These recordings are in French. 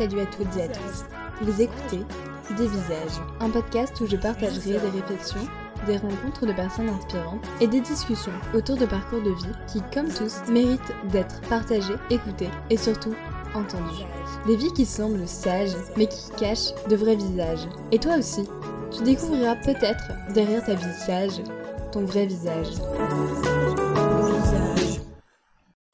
Salut à toutes et à tous. Vous écoutez Des Visages, un podcast où je partagerai des réflexions, des rencontres de personnes inspirantes et des discussions autour de parcours de vie qui, comme tous, méritent d'être partagés, écoutés et surtout entendus. Des vies qui semblent sages, mais qui cachent de vrais visages. Et toi aussi, tu découvriras peut-être derrière ta vie sage ton vrai visage.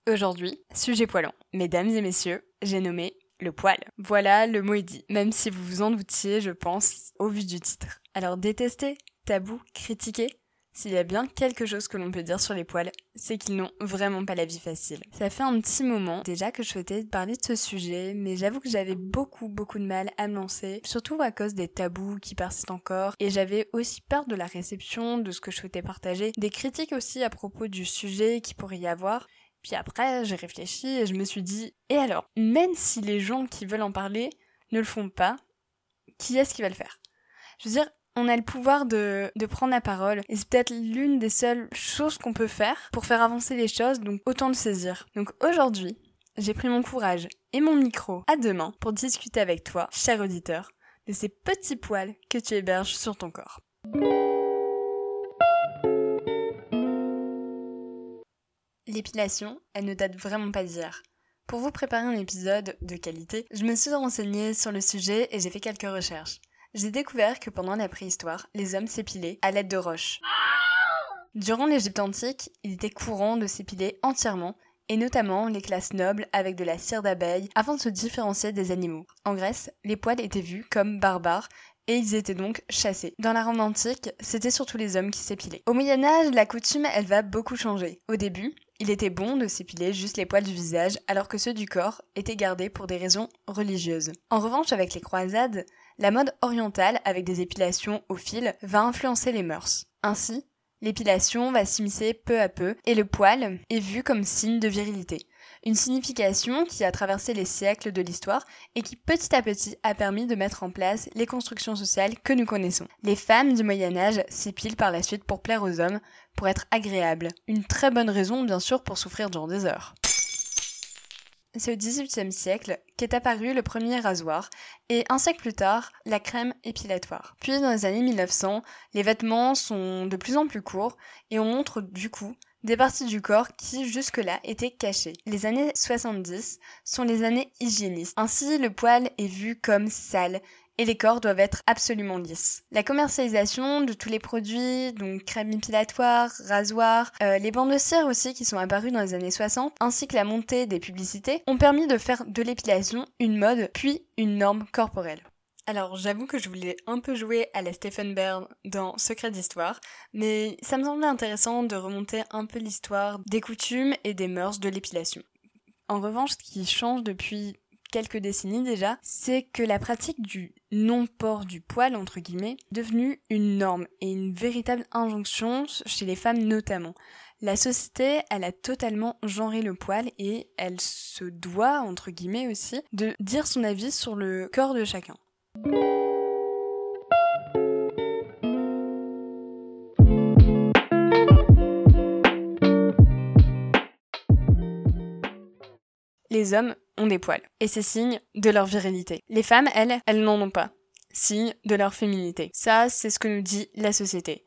Aujourd'hui, sujet poilant. Mesdames et messieurs, j'ai nommé le poil. Voilà, le mot est dit, même si vous vous en doutiez, je pense, au vu du titre. Alors détester, tabou, critiquer, s'il y a bien quelque chose que l'on peut dire sur les poils, c'est qu'ils n'ont vraiment pas la vie facile. Ça fait un petit moment déjà que je souhaitais parler de ce sujet, mais j'avoue que j'avais beaucoup beaucoup de mal à me lancer, surtout à cause des tabous qui persistent encore, et j'avais aussi peur de la réception, de ce que je souhaitais partager, des critiques aussi à propos du sujet qui pourrait y avoir. Puis après, j'ai réfléchi et je me suis dit, et alors, même si les gens qui veulent en parler ne le font pas, qui est-ce qui va le faire? Je veux dire, on a le pouvoir de, de prendre la parole et c'est peut-être l'une des seules choses qu'on peut faire pour faire avancer les choses, donc autant le saisir. Donc aujourd'hui, j'ai pris mon courage et mon micro à deux mains pour discuter avec toi, cher auditeur, de ces petits poils que tu héberges sur ton corps. L'épilation, elle ne date vraiment pas d'hier. Pour vous préparer un épisode de qualité, je me suis renseignée sur le sujet et j'ai fait quelques recherches j'ai découvert que pendant la préhistoire, les hommes s'épilaient à l'aide de roches. Durant l'Égypte antique, il était courant de s'épiler entièrement, et notamment les classes nobles avec de la cire d'abeille afin de se différencier des animaux. En Grèce, les poils étaient vus comme barbares et ils étaient donc chassés. Dans la Rome antique, c'était surtout les hommes qui s'épilaient. Au Moyen Âge, la coutume, elle va beaucoup changer. Au début, il était bon de s'épiler juste les poils du visage alors que ceux du corps étaient gardés pour des raisons religieuses. En revanche, avec les croisades, la mode orientale avec des épilations au fil va influencer les mœurs. Ainsi, l'épilation va s'immiscer peu à peu et le poil est vu comme signe de virilité. Une signification qui a traversé les siècles de l'histoire et qui petit à petit a permis de mettre en place les constructions sociales que nous connaissons. Les femmes du Moyen Âge s'épilent par la suite pour plaire aux hommes, pour être agréables. Une très bonne raison bien sûr pour souffrir durant des heures. C'est au XVIIIe siècle qu'est apparu le premier rasoir et un siècle plus tard, la crème épilatoire. Puis dans les années 1900, les vêtements sont de plus en plus courts et on montre du coup des parties du corps qui jusque-là étaient cachées. Les années 70 sont les années hygiénistes. Ainsi, le poil est vu comme sale et les corps doivent être absolument lisses. La commercialisation de tous les produits, donc crème épilatoire, rasoir, euh, les bandes de cire aussi qui sont apparues dans les années 60, ainsi que la montée des publicités, ont permis de faire de l'épilation une mode puis une norme corporelle. Alors j'avoue que je voulais un peu jouer à la Stephen Byrne dans Secret d'Histoire, mais ça me semblait intéressant de remonter un peu l'histoire des coutumes et des mœurs de l'épilation. En revanche, ce qui change depuis quelques décennies déjà, c'est que la pratique du non-port du poil, entre guillemets, est devenue une norme et une véritable injonction chez les femmes notamment. La société, elle a totalement genré le poil et elle se doit, entre guillemets aussi, de dire son avis sur le corps de chacun. Les hommes ont des poils, et c'est signe de leur virilité. Les femmes, elles, elles n'en ont pas. Signe de leur féminité. Ça, c'est ce que nous dit la société.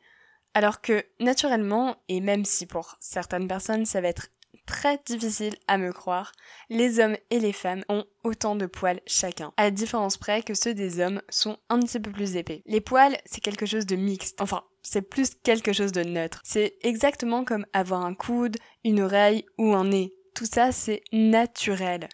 Alors que, naturellement, et même si pour certaines personnes ça va être très difficile à me croire, les hommes et les femmes ont autant de poils chacun, à la différence près que ceux des hommes sont un petit peu plus épais. Les poils, c'est quelque chose de mixte, enfin, c'est plus quelque chose de neutre. C'est exactement comme avoir un coude, une oreille ou un nez. Tout ça, c'est naturel.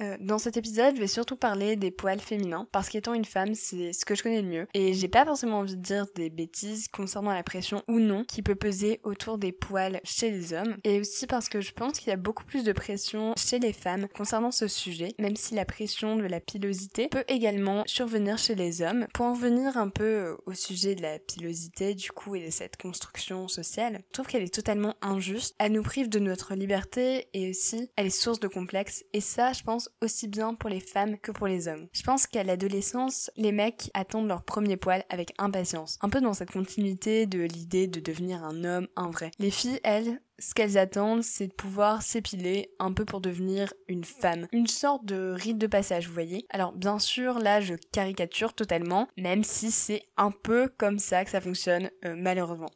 Euh, dans cet épisode, je vais surtout parler des poils féminins, parce qu'étant une femme, c'est ce que je connais le mieux. Et j'ai pas forcément envie de dire des bêtises concernant la pression ou non qui peut peser autour des poils chez les hommes. Et aussi parce que je pense qu'il y a beaucoup plus de pression chez les femmes concernant ce sujet, même si la pression de la pilosité peut également survenir chez les hommes. Pour en revenir un peu au sujet de la pilosité, du coup, et de cette construction sociale, je trouve qu'elle est totalement injuste. Elle nous prive de notre liberté et aussi elle est source de complexes. Et ça, je pense, aussi bien pour les femmes que pour les hommes. Je pense qu'à l'adolescence, les mecs attendent leur premier poil avec impatience. Un peu dans cette continuité de l'idée de devenir un homme, un vrai. Les filles, elles, ce qu'elles attendent, c'est de pouvoir s'épiler un peu pour devenir une femme. Une sorte de rite de passage, vous voyez. Alors bien sûr, là je caricature totalement, même si c'est un peu comme ça que ça fonctionne euh, malheureusement.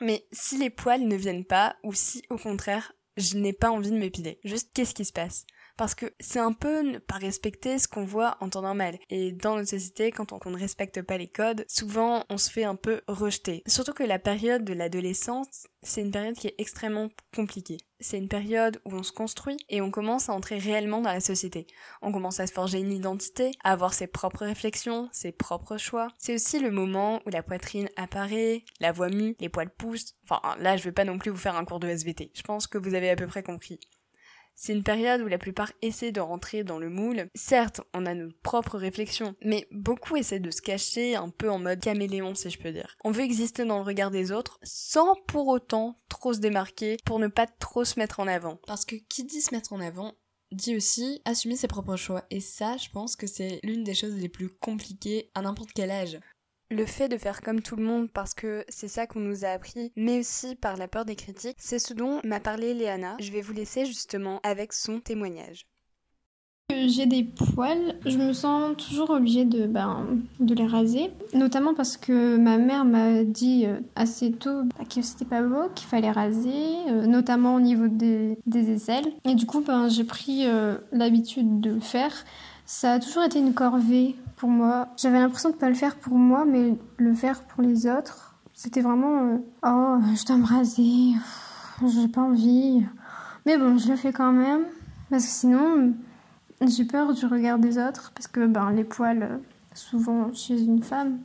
Mais si les poils ne viennent pas, ou si au contraire je n'ai pas envie de m'épiler, juste qu'est-ce qui se passe? Parce que c'est un peu ne pas respecter ce qu'on voit en temps normal. Et dans notre société, quand on, ne respecte pas les codes, souvent on se fait un peu rejeter. Surtout que la période de l'adolescence, c'est une période qui est extrêmement compliquée. C'est une période où on se construit et on commence à entrer réellement dans la société. On commence à se forger une identité, à avoir ses propres réflexions, ses propres choix. C'est aussi le moment où la poitrine apparaît, la voix mue, les poils poussent. Enfin, là, je vais pas non plus vous faire un cours de SVT. Je pense que vous avez à peu près compris. C'est une période où la plupart essaient de rentrer dans le moule. Certes, on a nos propres réflexions, mais beaucoup essaient de se cacher un peu en mode caméléon si je peux dire. On veut exister dans le regard des autres sans pour autant trop se démarquer pour ne pas trop se mettre en avant. Parce que qui dit se mettre en avant dit aussi assumer ses propres choix. Et ça, je pense que c'est l'une des choses les plus compliquées à n'importe quel âge le fait de faire comme tout le monde parce que c'est ça qu'on nous a appris, mais aussi par la peur des critiques, c'est ce dont m'a parlé Léana. Je vais vous laisser justement avec son témoignage. J'ai des poils, je me sens toujours obligée de, ben, de les raser, notamment parce que ma mère m'a dit euh, assez tôt bah, que c'était pas beau, qu'il fallait raser, euh, notamment au niveau des, des aisselles. Et du coup, ben, j'ai pris euh, l'habitude de le faire. Ça a toujours été une corvée pour moi. J'avais l'impression de pas le faire pour moi, mais le faire pour les autres. C'était vraiment euh, oh, je dois me raser, j'ai pas envie. Mais bon, je le fais quand même parce que sinon j'ai peur du regard des autres parce que ben les poils souvent chez une femme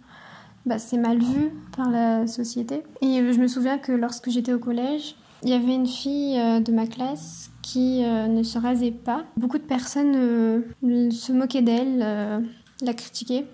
bah, c'est mal vu par la société. Et je me souviens que lorsque j'étais au collège, il y avait une fille euh, de ma classe qui euh, ne se rasait pas. Beaucoup de personnes se moquaient d'elle, la critiquer.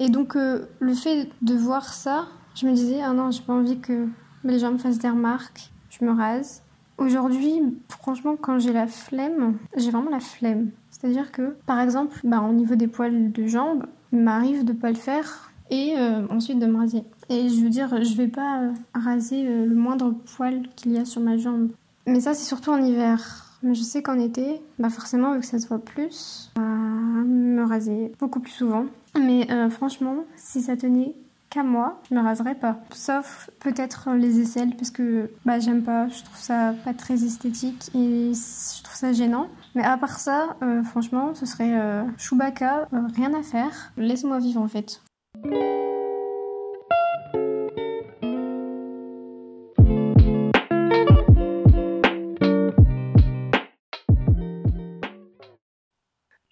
Et donc, euh, le fait de voir ça, je me disais, ah non, j'ai pas envie que les gens me fassent des remarques, je me rase. Aujourd'hui, franchement, quand j'ai la flemme, j'ai vraiment la flemme. C'est-à-dire que, par exemple, bah, au niveau des poils de jambes, il m'arrive de pas le faire et euh, ensuite de me raser. Et je veux dire, je vais pas euh, raser le moindre poil qu'il y a sur ma jambe. Mais ça, c'est surtout en hiver. Mais je sais qu'en été, bah forcément, vu que ça se voit plus, bah, me raser beaucoup plus souvent. Mais euh, franchement, si ça tenait qu'à moi, je me raserais pas. Sauf peut-être les aisselles, parce que bah, j'aime pas, je trouve ça pas très esthétique et je trouve ça gênant. Mais à part ça, euh, franchement, ce serait euh, Chewbacca, rien à faire. Laisse-moi vivre en fait.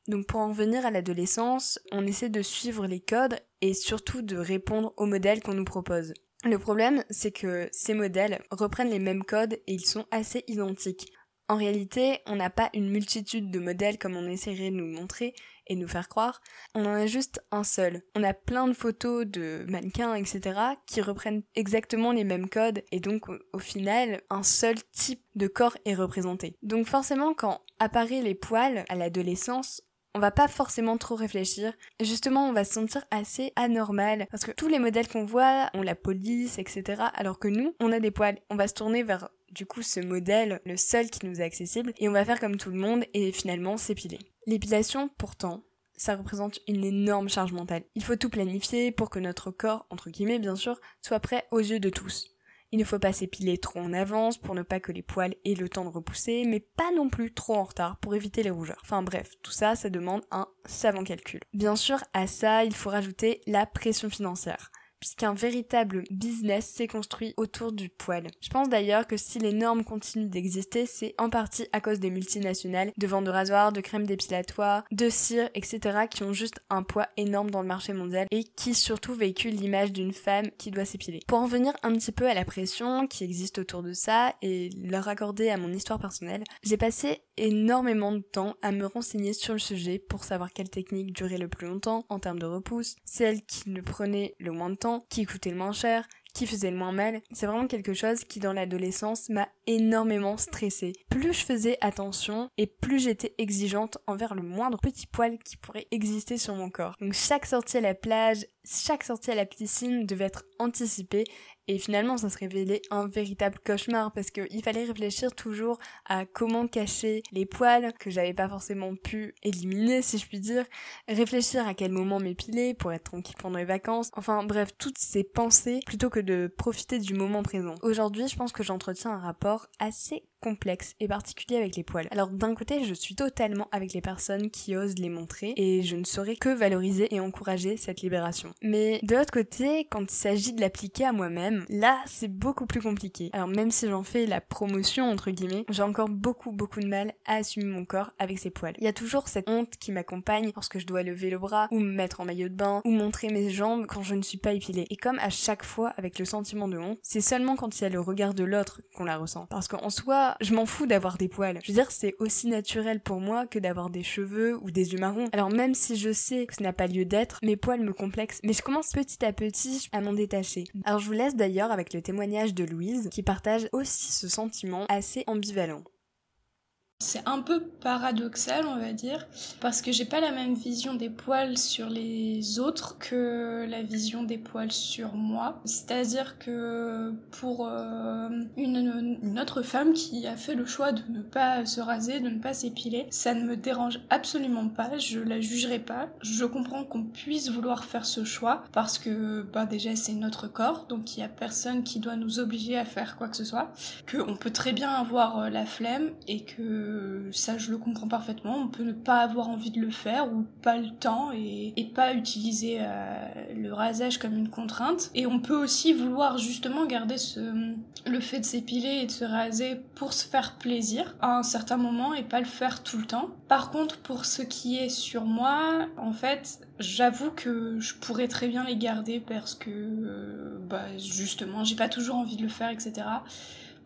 Donc pour en venir à l'adolescence, on essaie de suivre les codes et surtout de répondre aux modèles qu'on nous propose. Le problème, c'est que ces modèles reprennent les mêmes codes et ils sont assez identiques. En réalité, on n'a pas une multitude de modèles comme on essaierait de nous montrer et nous faire croire. On en a juste un seul. On a plein de photos de mannequins, etc., qui reprennent exactement les mêmes codes et donc au, final, un seul type de corps est représenté. Donc forcément, quand apparaît les poils à l'adolescence, on va pas forcément trop réfléchir. Justement, on va se sentir assez anormal parce que tous les modèles qu'on voit ont la police, etc. Alors que nous, on a des poils. On va se tourner vers du coup ce modèle, le seul qui nous est accessible, et on va faire comme tout le monde et finalement s'épiler. L'épilation, pourtant, ça représente une énorme charge mentale. Il faut tout planifier pour que notre corps, entre guillemets bien sûr, soit prêt aux yeux de tous. Il ne faut pas s'épiler trop en avance pour ne pas que les poils aient le temps de repousser, mais pas non plus trop en retard pour éviter les rougeurs. Enfin bref, tout ça, ça demande un savant calcul. Bien sûr, à ça, il faut rajouter la pression financière puisqu'un véritable business s'est construit autour du poil. Je pense d'ailleurs que si les normes continuent d'exister, c'est en partie à cause des multinationales, de ventes de rasoirs, de crèmes dépilatoire, de cire, etc. qui ont juste un poids énorme dans le marché mondial et qui surtout véhiculent l'image d'une femme qui doit s'épiler. Pour en venir un petit peu à la pression qui existe autour de ça et leur accorder à mon histoire personnelle, j'ai passé énormément de temps à me renseigner sur le sujet pour savoir quelle technique durait le plus longtemps en termes de repousse, celle qui ne prenait le moins de temps qui coûtait le moins cher, qui faisait le moins mal. C'est vraiment quelque chose qui dans l'adolescence m'a énormément stressée. Plus je faisais attention et plus j'étais exigeante envers le moindre petit poil qui pourrait exister sur mon corps. Donc chaque sortie à la plage, chaque sortie à la piscine devait être anticipée et finalement, ça se révélait un véritable cauchemar parce qu'il fallait réfléchir toujours à comment cacher les poils que j'avais pas forcément pu éliminer, si je puis dire. Réfléchir à quel moment m'épiler pour être tranquille pendant les vacances. Enfin bref, toutes ces pensées plutôt que de profiter du moment présent. Aujourd'hui, je pense que j'entretiens un rapport assez complexe et particulier avec les poils. Alors d'un côté, je suis totalement avec les personnes qui osent les montrer et je ne saurais que valoriser et encourager cette libération. Mais de l'autre côté, quand il s'agit de l'appliquer à moi-même, là, c'est beaucoup plus compliqué. Alors même si j'en fais la promotion entre guillemets, j'ai encore beaucoup beaucoup de mal à assumer mon corps avec ses poils. Il y a toujours cette honte qui m'accompagne lorsque je dois lever le bras ou me mettre en maillot de bain ou montrer mes jambes quand je ne suis pas épilée. Et comme à chaque fois avec le sentiment de honte, c'est seulement quand il y a le regard de l'autre qu'on la ressent. Parce qu'en soi, je m'en fous d'avoir des poils. Je veux dire, c'est aussi naturel pour moi que d'avoir des cheveux ou des yeux marrons. Alors même si je sais que ce n'a pas lieu d'être, mes poils me complexent, mais je commence petit à petit à m'en détacher. Alors je vous laisse d'ailleurs avec le témoignage de Louise qui partage aussi ce sentiment assez ambivalent. C'est un peu paradoxal, on va dire, parce que j'ai pas la même vision des poils sur les autres que la vision des poils sur moi. C'est-à-dire que pour euh, une, autre femme qui a fait le choix de ne pas se raser, de ne pas s'épiler, ça ne me dérange absolument pas, je la jugerai pas. Je comprends qu'on puisse vouloir faire ce choix parce que bah déjà c'est notre corps, donc il y a personne qui doit nous obliger à faire quoi que ce soit, qu'on peut très bien avoir euh, la flemme et que ça je le comprends parfaitement, on peut ne pas avoir envie de le faire ou pas le temps et, pas utiliser euh, le rasage comme une contrainte. Et on peut aussi vouloir justement garder ce, le fait de s'épiler et de se raser pour se faire plaisir à un certain moment et pas le faire tout le temps. Par contre, pour ce qui est sur moi, en fait, j'avoue que je pourrais très bien les garder parce que, euh, bah, justement, j'ai pas toujours envie de le faire, etc.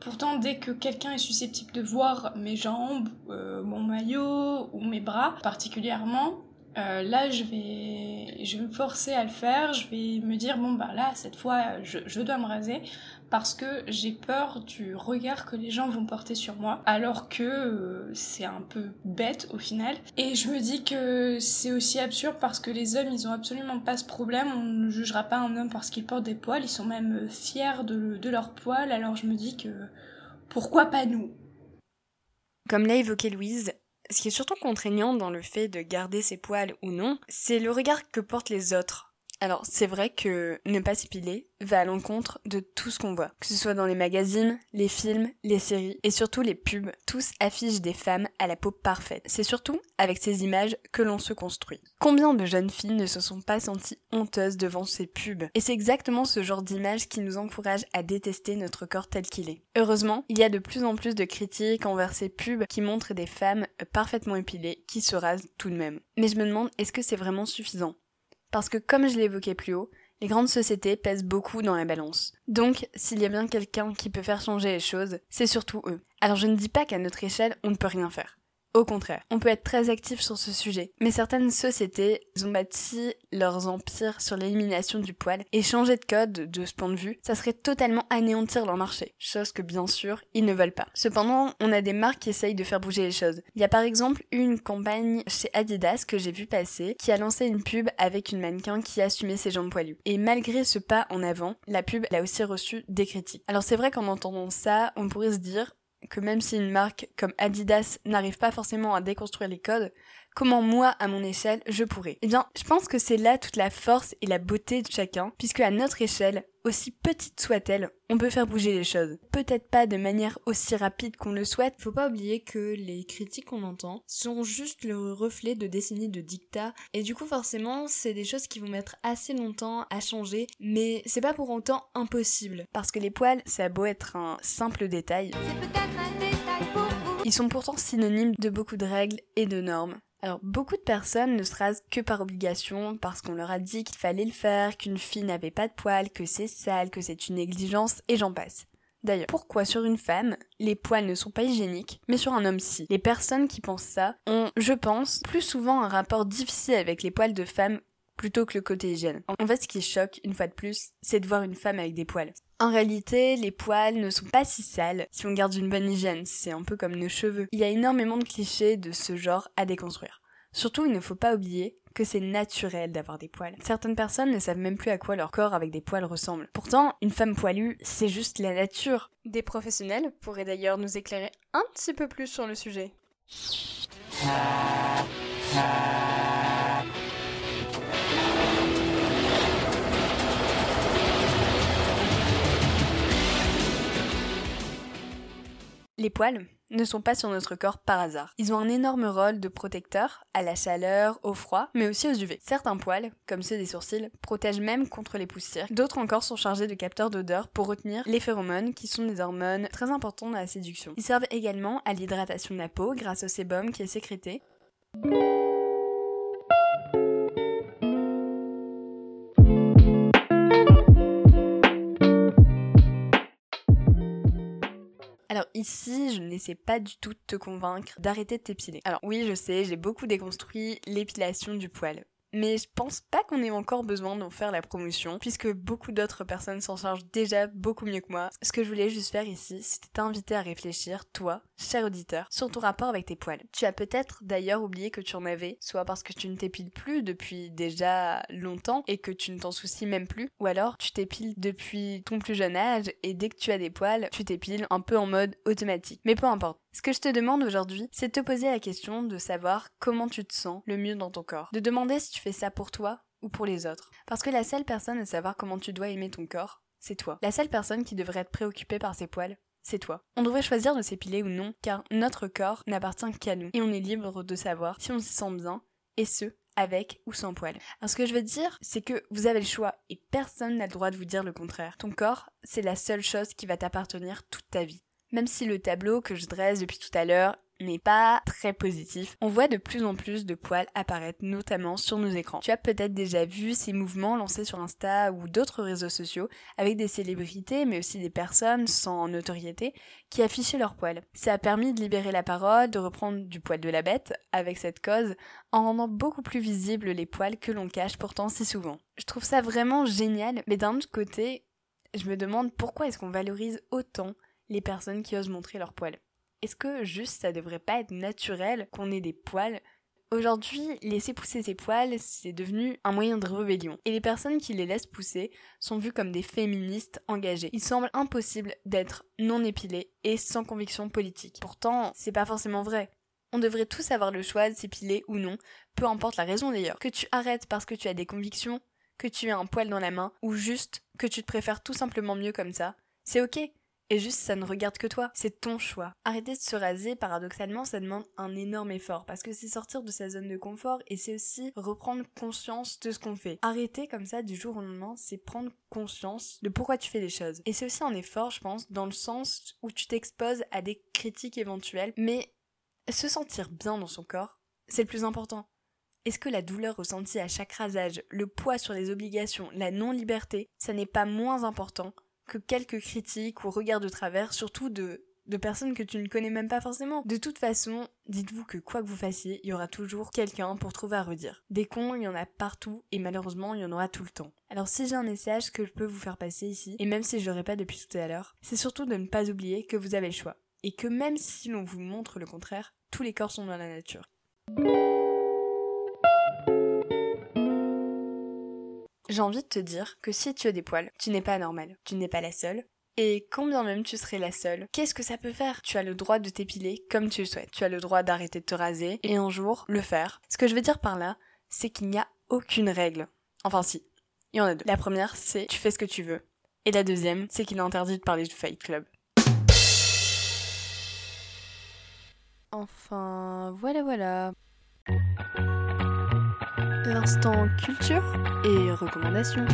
Pourtant, dès que quelqu'un est susceptible de voir mes jambes, euh, mon maillot ou mes bras particulièrement, euh, là je vais, je me forcer à le faire, je vais me dire bon bah là cette fois je, dois me raser parce que j'ai peur du regard que les gens vont porter sur moi alors que euh, c'est un peu bête au final. Et je me dis que c'est aussi absurde parce que les hommes ils ont absolument pas ce problème. On ne jugera pas un homme parce qu'il porte des poils. Ils sont même fiers de, de leurs poils. Alors je me dis que pourquoi pas nous? Comme l'a évoqué Louise, ce qui est surtout contraignant dans le fait de garder ses poils ou non, c'est le regard que portent les autres alors, c'est vrai que ne pas s'épiler va à l'encontre de tout ce qu'on voit. Que ce soit dans les magazines, les films, les séries et surtout les pubs, tous affichent des femmes à la peau parfaite. C'est surtout avec ces images que l'on se construit. Combien de jeunes filles ne se sont pas senties honteuses devant ces pubs? Et c'est exactement ce genre d'image qui nous encourage à détester notre corps tel qu'il est. Heureusement, il y a de plus en plus de critiques envers ces pubs qui montrent des femmes parfaitement épilées qui se rasent tout de même. Mais je me demande, est-ce que c'est vraiment suffisant? Parce que comme je l'évoquais plus haut, les grandes sociétés pèsent beaucoup dans la balance. Donc, s'il y a bien quelqu'un qui peut faire changer les choses, c'est surtout eux. Alors je ne dis pas qu'à notre échelle, on ne peut rien faire. Au contraire, on peut être très actif sur ce sujet, mais certaines sociétés ont bâti leurs empires sur l'élimination du poil et changer de code de ce point de vue, ça serait totalement anéantir leur marché, chose que bien sûr, ils ne veulent pas. Cependant, on a des marques qui essayent de faire bouger les choses. Il y a par exemple une campagne chez Adidas que j'ai vu passer qui a lancé une pub avec une mannequin qui assumait ses jambes poilues. Et malgré ce pas en avant, la pub a aussi reçu des critiques. Alors c'est vrai qu'en entendant ça, on pourrait se dire que même si une marque comme Adidas n'arrive pas forcément à déconstruire les codes, comment moi, à mon échelle, je pourrais Eh bien, je pense que c'est là toute la force et la beauté de chacun, puisque à notre échelle, aussi petite soit-elle, on peut faire bouger les choses. Peut-être pas de manière aussi rapide qu'on le souhaite. Faut pas oublier que les critiques qu'on entend sont juste le reflet de décennies de dictats, et du coup forcément, c'est des choses qui vont mettre assez longtemps à changer, mais c'est pas pour autant impossible. Parce que les poils, ça a beau être un simple détail. Ils sont pourtant synonymes de beaucoup de règles et de normes. Alors beaucoup de personnes ne se rasent que par obligation parce qu'on leur a dit qu'il fallait le faire, qu'une fille n'avait pas de poils, que c'est sale, que c'est une négligence et j'en passe. D'ailleurs, pourquoi sur une femme, les poils ne sont pas hygiéniques, mais sur un homme si? Les personnes qui pensent ça ont, je pense, plus souvent un rapport difficile avec les poils de femme plutôt que le côté hygiène. En fait, ce qui choque, une fois de plus, c'est de voir une femme avec des poils. En réalité, les poils ne sont pas si sales si on garde une bonne hygiène, c'est un peu comme nos cheveux. Il y a énormément de clichés de ce genre à déconstruire. Surtout, il ne faut pas oublier que c'est naturel d'avoir des poils. Certaines personnes ne savent même plus à quoi leur corps avec des poils ressemble. Pourtant, une femme poilue, c'est juste la nature. Des professionnels pourraient d'ailleurs nous éclairer un petit peu plus sur le sujet. Les poils ne sont pas sur notre corps par hasard. Ils ont un énorme rôle de protecteur à la chaleur, au froid, mais aussi aux UV. Certains poils, comme ceux des sourcils, protègent même contre les poussières. D'autres encore sont chargés de capteurs d'odeur pour retenir les phéromones, qui sont des hormones très importantes dans la séduction. Ils servent également à l'hydratation de la peau grâce au sébum qui est sécrété. Ici, je n'essaie pas du tout de te convaincre d'arrêter de t'épiler. Alors oui, je sais, j'ai beaucoup déconstruit l'épilation du poil. Mais je pense pas qu'on ait encore besoin d'en faire la promotion, puisque beaucoup d'autres personnes s'en chargent déjà beaucoup mieux que moi. Ce que je voulais juste faire ici, c'était t'inviter à réfléchir, toi, cher auditeur, sur ton rapport avec tes poils. Tu as peut-être d'ailleurs oublié que tu en avais, soit parce que tu ne t'épiles plus depuis déjà longtemps et que tu ne t'en soucies même plus, ou alors tu t'épiles depuis ton plus jeune âge et dès que tu as des poils, tu t'épiles un peu en mode automatique. Mais peu importe. Ce que je te demande aujourd'hui, c'est de te poser la question de savoir comment tu te sens le mieux dans ton corps. De demander si tu fais ça pour toi ou pour les autres. Parce que la seule personne à savoir comment tu dois aimer ton corps, c'est toi. La seule personne qui devrait être préoccupée par ses poils, c'est toi. On devrait choisir de s'épiler ou non, car notre corps n'appartient qu'à nous, et on est libre de savoir si on s'y sent bien, et ce, avec ou sans poils. Alors ce que je veux dire, c'est que vous avez le choix, et personne n'a le droit de vous dire le contraire. Ton corps, c'est la seule chose qui va t'appartenir toute ta vie. Même si le tableau que je dresse depuis tout à l'heure n'est pas très positif, on voit de plus en plus de poils apparaître notamment sur nos écrans. Tu as peut-être déjà vu ces mouvements lancés sur Insta ou d'autres réseaux sociaux avec des célébrités mais aussi des personnes sans notoriété qui affichaient leurs poils. Ça a permis de libérer la parole, de reprendre du poil de la bête avec cette cause en rendant beaucoup plus visibles les poils que l'on cache pourtant si souvent. Je trouve ça vraiment génial mais d'un autre côté, je me demande pourquoi est-ce qu'on valorise autant les personnes qui osent montrer leurs poils. Est-ce que juste ça devrait pas être naturel qu'on ait des poils? Aujourd'hui, laisser pousser ses poils, c'est devenu un moyen de rébellion. Et les personnes qui les laissent pousser sont vues comme des féministes engagées. Il semble impossible d'être non épilé et sans conviction politique. Pourtant, c'est pas forcément vrai. On devrait tous avoir le choix de s'épiler ou non, peu importe la raison d'ailleurs. Que tu arrêtes parce que tu as des convictions, que tu as un poil dans la main, ou juste que tu te préfères tout simplement mieux comme ça, c'est ok. Et juste, ça ne regarde que toi. C'est ton choix. Arrêter de se raser, paradoxalement, ça demande un énorme effort. Parce que c'est sortir de sa zone de confort et c'est aussi reprendre conscience de ce qu'on fait. Arrêter comme ça du jour au lendemain, c'est prendre conscience de pourquoi tu fais les choses. Et c'est aussi un effort, je pense, dans le sens où tu t'exposes à des critiques éventuelles. Mais se sentir bien dans son corps, c'est le plus important. Est-ce que la douleur ressentie à chaque rasage, le poids sur les obligations, la non-liberté, ça n'est pas moins important que quelques critiques ou regards de travers, surtout de, de personnes que tu ne connais même pas forcément. De toute façon, dites-vous que quoi que vous fassiez, il y aura toujours quelqu'un pour trouver à redire. Des cons, il y en a partout et malheureusement, il y en aura tout le temps. Alors si j'ai un message que je peux vous faire passer ici, et même si je l'aurais pas depuis tout à l'heure, c'est surtout de ne pas oublier que vous avez le choix. Et que même si l'on vous montre le contraire, tous les corps sont dans la nature. J'ai envie de te dire que si tu as des poils, tu n'es pas normal. Tu n'es pas la seule. Et quand bien même tu serais la seule, qu'est-ce que ça peut faire? Tu as le droit de t'épiler comme tu le souhaites. Tu as le droit d'arrêter de te raser et un jour le faire. Ce que je veux dire par là, c'est qu'il n'y a aucune règle. Enfin si, il y en a deux. La première, c'est tu fais ce que tu veux. Et la deuxième, c'est qu'il est interdit de parler du Fight Club. Enfin, voilà voilà l'instant culture et recommandations.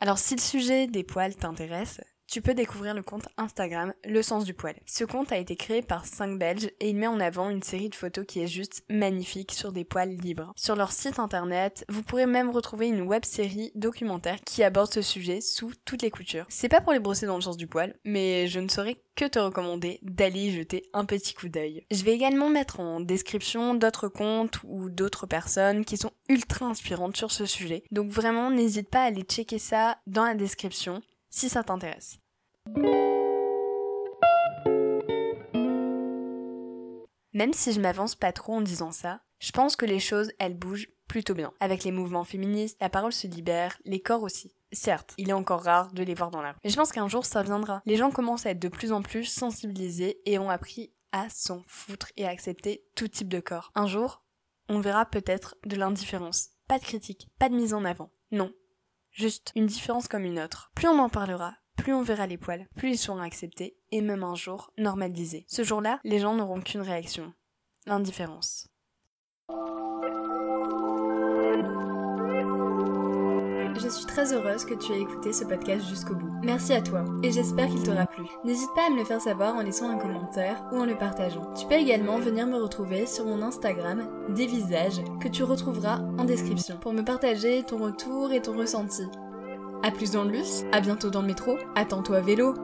Alors si le sujet des poils t'intéresse, tu peux découvrir le compte Instagram Le Sens du Poil. Ce compte a été créé par 5 Belges et il met en avant une série de photos qui est juste magnifique sur des poils libres. Sur leur site internet, vous pourrez même retrouver une web série documentaire qui aborde ce sujet sous toutes les coutures. C'est pas pour les brosser dans le sens du poil, mais je ne saurais que te recommander d'aller y jeter un petit coup d'œil. Je vais également mettre en description d'autres comptes ou d'autres personnes qui sont ultra inspirantes sur ce sujet. Donc vraiment, n'hésite pas à aller checker ça dans la description si ça t'intéresse. Même si je m'avance pas trop en disant ça, je pense que les choses, elles bougent plutôt bien. Avec les mouvements féministes, la parole se libère, les corps aussi. Certes, il est encore rare de les voir dans la rue. Mais je pense qu'un jour ça viendra. Les gens commencent à être de plus en plus sensibilisés et ont appris à s'en foutre et à accepter tout type de corps. Un jour, on verra peut-être de l'indifférence. Pas de critique, pas de mise en avant. Non. Juste une différence comme une autre. Plus on en parlera, plus on verra les poils, plus ils seront acceptés et même un jour normalisés. Ce jour-là, les gens n'auront qu'une réaction. L'indifférence. Je suis très heureuse que tu aies écouté ce podcast jusqu'au bout. Merci à toi et j'espère qu'il t'aura plu. N'hésite pas à me le faire savoir en laissant un commentaire ou en le partageant. Tu peux également venir me retrouver sur mon Instagram des visages que tu retrouveras en description pour me partager ton retour et ton ressenti. A plus dans le bus, à bientôt dans le métro, attends-toi à vélo.